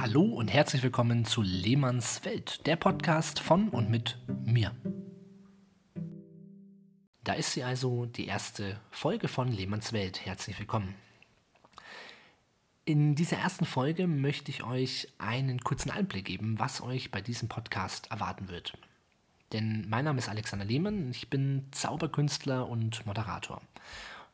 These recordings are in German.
Hallo und herzlich willkommen zu Lehmanns Welt, der Podcast von und mit mir. Da ist sie also, die erste Folge von Lehmanns Welt. Herzlich willkommen. In dieser ersten Folge möchte ich euch einen kurzen Einblick geben, was euch bei diesem Podcast erwarten wird. Denn mein Name ist Alexander Lehmann, ich bin Zauberkünstler und Moderator.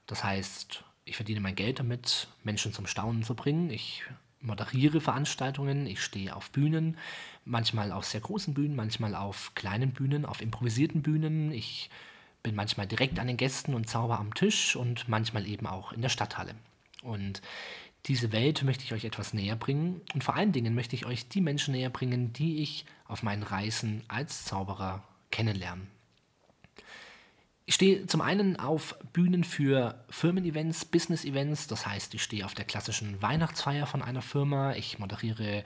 Das heißt, ich verdiene mein Geld damit, Menschen zum Staunen zu bringen. Ich moderiere Veranstaltungen, ich stehe auf Bühnen, manchmal auf sehr großen Bühnen, manchmal auf kleinen Bühnen, auf improvisierten Bühnen. Ich bin manchmal direkt an den Gästen und zauber am Tisch und manchmal eben auch in der Stadthalle. Und diese Welt möchte ich euch etwas näher bringen und vor allen Dingen möchte ich euch die Menschen näher bringen, die ich auf meinen Reisen als Zauberer kennenlerne. Ich stehe zum einen auf Bühnen für Firmen-Events, Business-Events, das heißt, ich stehe auf der klassischen Weihnachtsfeier von einer Firma, ich moderiere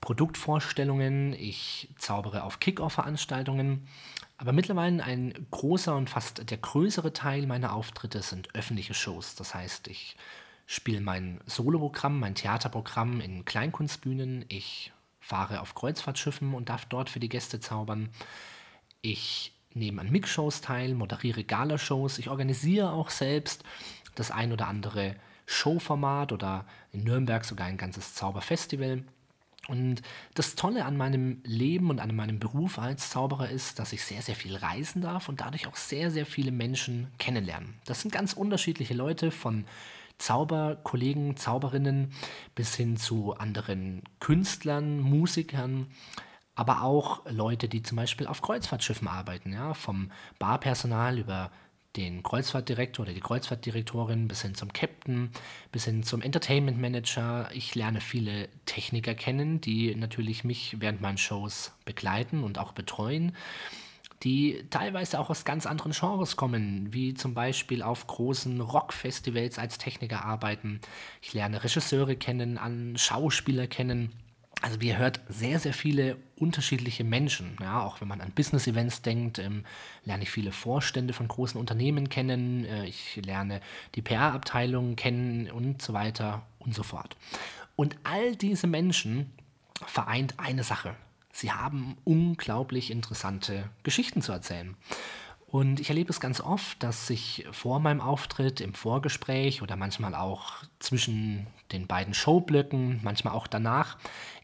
Produktvorstellungen, ich zaubere auf Kick-Off-Veranstaltungen, aber mittlerweile ein großer und fast der größere Teil meiner Auftritte sind öffentliche Shows, das heißt, ich spiele mein Soloprogramm, mein Theaterprogramm in Kleinkunstbühnen, ich fahre auf Kreuzfahrtschiffen und darf dort für die Gäste zaubern, ich nehme an Mix-Shows teil, moderiere Galashows. Ich organisiere auch selbst das ein oder andere Showformat oder in Nürnberg sogar ein ganzes Zauberfestival. Und das Tolle an meinem Leben und an meinem Beruf als Zauberer ist, dass ich sehr, sehr viel reisen darf und dadurch auch sehr, sehr viele Menschen kennenlernen. Das sind ganz unterschiedliche Leute von Zauberkollegen, Zauberinnen bis hin zu anderen Künstlern, Musikern, aber auch Leute, die zum Beispiel auf Kreuzfahrtschiffen arbeiten, ja, vom Barpersonal über den Kreuzfahrtdirektor oder die Kreuzfahrtdirektorin bis hin zum Captain, bis hin zum Entertainment Manager. Ich lerne viele Techniker kennen, die natürlich mich während meinen Shows begleiten und auch betreuen, die teilweise auch aus ganz anderen Genres kommen, wie zum Beispiel auf großen Rockfestivals als Techniker arbeiten. Ich lerne Regisseure kennen, an Schauspieler kennen also ihr hört sehr, sehr viele unterschiedliche Menschen. Ja, auch wenn man an Business-Events denkt, ähm, lerne ich viele Vorstände von großen Unternehmen kennen, äh, ich lerne die PR-Abteilung kennen und so weiter und so fort. Und all diese Menschen vereint eine Sache. Sie haben unglaublich interessante Geschichten zu erzählen. Und ich erlebe es ganz oft, dass sich vor meinem Auftritt, im Vorgespräch oder manchmal auch zwischen den beiden Showblöcken, manchmal auch danach,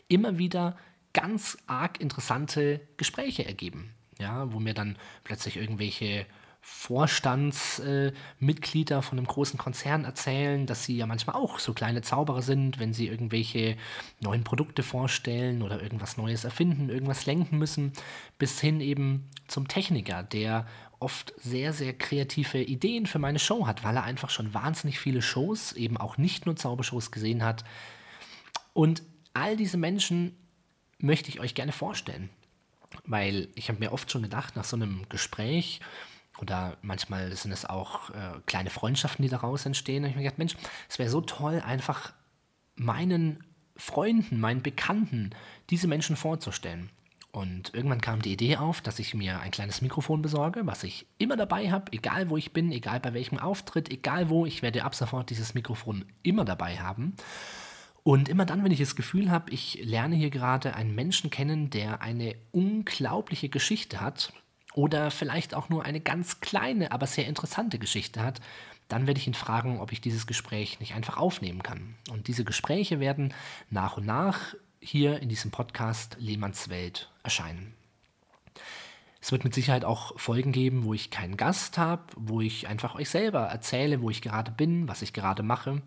immer wieder ganz arg interessante Gespräche ergeben. Ja, wo mir dann plötzlich irgendwelche Vorstandsmitglieder äh, von einem großen Konzern erzählen, dass sie ja manchmal auch so kleine Zauberer sind, wenn sie irgendwelche neuen Produkte vorstellen oder irgendwas Neues erfinden, irgendwas lenken müssen, bis hin eben zum Techniker, der oft sehr, sehr kreative Ideen für meine Show hat, weil er einfach schon wahnsinnig viele Shows, eben auch nicht nur Zaubershows gesehen hat. Und all diese Menschen möchte ich euch gerne vorstellen. Weil ich habe mir oft schon gedacht, nach so einem Gespräch, oder manchmal sind es auch äh, kleine Freundschaften, die daraus entstehen, habe ich mir gedacht, Mensch, es wäre so toll, einfach meinen Freunden, meinen Bekannten diese Menschen vorzustellen. Und irgendwann kam die Idee auf, dass ich mir ein kleines Mikrofon besorge, was ich immer dabei habe, egal wo ich bin, egal bei welchem Auftritt, egal wo, ich werde ab sofort dieses Mikrofon immer dabei haben. Und immer dann, wenn ich das Gefühl habe, ich lerne hier gerade einen Menschen kennen, der eine unglaubliche Geschichte hat oder vielleicht auch nur eine ganz kleine, aber sehr interessante Geschichte hat, dann werde ich ihn fragen, ob ich dieses Gespräch nicht einfach aufnehmen kann. Und diese Gespräche werden nach und nach hier in diesem Podcast Lehmanns Welt erscheinen. Es wird mit Sicherheit auch Folgen geben, wo ich keinen Gast habe, wo ich einfach euch selber erzähle, wo ich gerade bin, was ich gerade mache.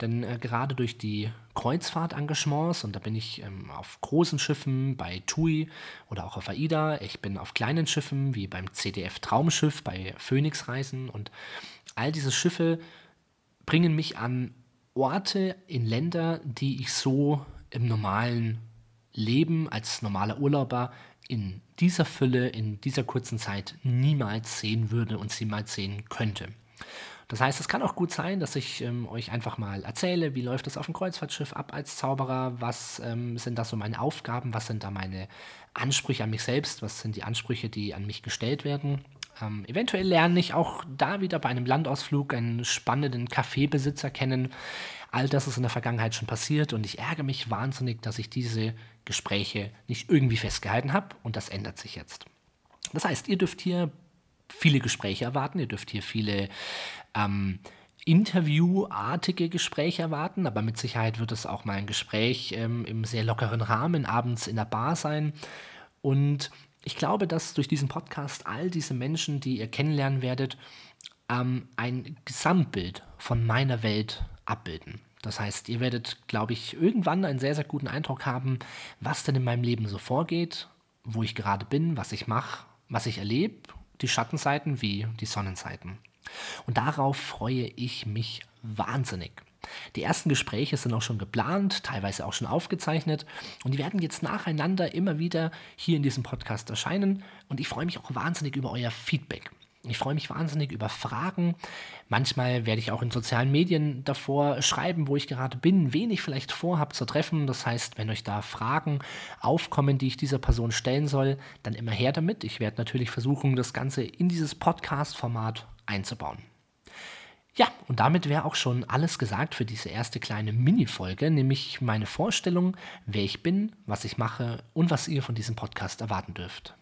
Denn äh, gerade durch die Kreuzfahrtengagements, und da bin ich ähm, auf großen Schiffen bei TUI oder auch auf AIDA, ich bin auf kleinen Schiffen wie beim CDF Traumschiff, bei Phoenix Reisen und all diese Schiffe bringen mich an Orte in Länder, die ich so im normalen Leben als normaler Urlauber in dieser Fülle, in dieser kurzen Zeit niemals sehen würde und sie mal sehen könnte. Das heißt, es kann auch gut sein, dass ich ähm, euch einfach mal erzähle, wie läuft es auf dem Kreuzfahrtschiff ab als Zauberer, was ähm, sind da so meine Aufgaben, was sind da meine Ansprüche an mich selbst, was sind die Ansprüche, die an mich gestellt werden Ähm, eventuell lerne ich auch da wieder bei einem Landausflug einen spannenden Kaffeebesitzer kennen. All das ist in der Vergangenheit schon passiert und ich ärgere mich wahnsinnig, dass ich diese Gespräche nicht irgendwie festgehalten habe und das ändert sich jetzt. Das heißt, ihr dürft hier viele Gespräche erwarten, ihr dürft hier viele ähm, interviewartige Gespräche erwarten, aber mit Sicherheit wird es auch mal ein Gespräch ähm, im sehr lockeren Rahmen abends in der Bar sein. Und ich glaube, dass durch diesen Podcast all diese Menschen, die ihr kennenlernen werdet, ähm, ein Gesamtbild von meiner Welt abbilden. Das heißt, ihr werdet, glaube ich, irgendwann einen sehr, sehr guten Eindruck haben, was denn in meinem Leben so vorgeht, wo ich gerade bin, was ich mache, was ich erlebe, die Schattenseiten wie die Sonnenseiten. Und darauf freue ich mich wahnsinnig. Die ersten Gespräche sind auch schon geplant, teilweise auch schon aufgezeichnet und die werden jetzt nacheinander immer wieder hier in diesem Podcast erscheinen und ich freue mich auch wahnsinnig über euer Feedback. Ich freue mich wahnsinnig über Fragen. Manchmal werde ich auch in sozialen Medien davor schreiben, wo ich gerade bin, wen ich vielleicht vorhabe zu treffen. Das heißt, wenn euch da Fragen aufkommen, die ich dieser Person stellen soll, dann immer her damit. Ich werde natürlich versuchen, das Ganze in dieses Podcast-Format einzubauen. Ja, und damit wäre auch schon alles gesagt für diese erste kleine Mini-Folge, nämlich meine Vorstellung, wer ich bin, was ich mache und was ihr von diesem Podcast erwarten dürft.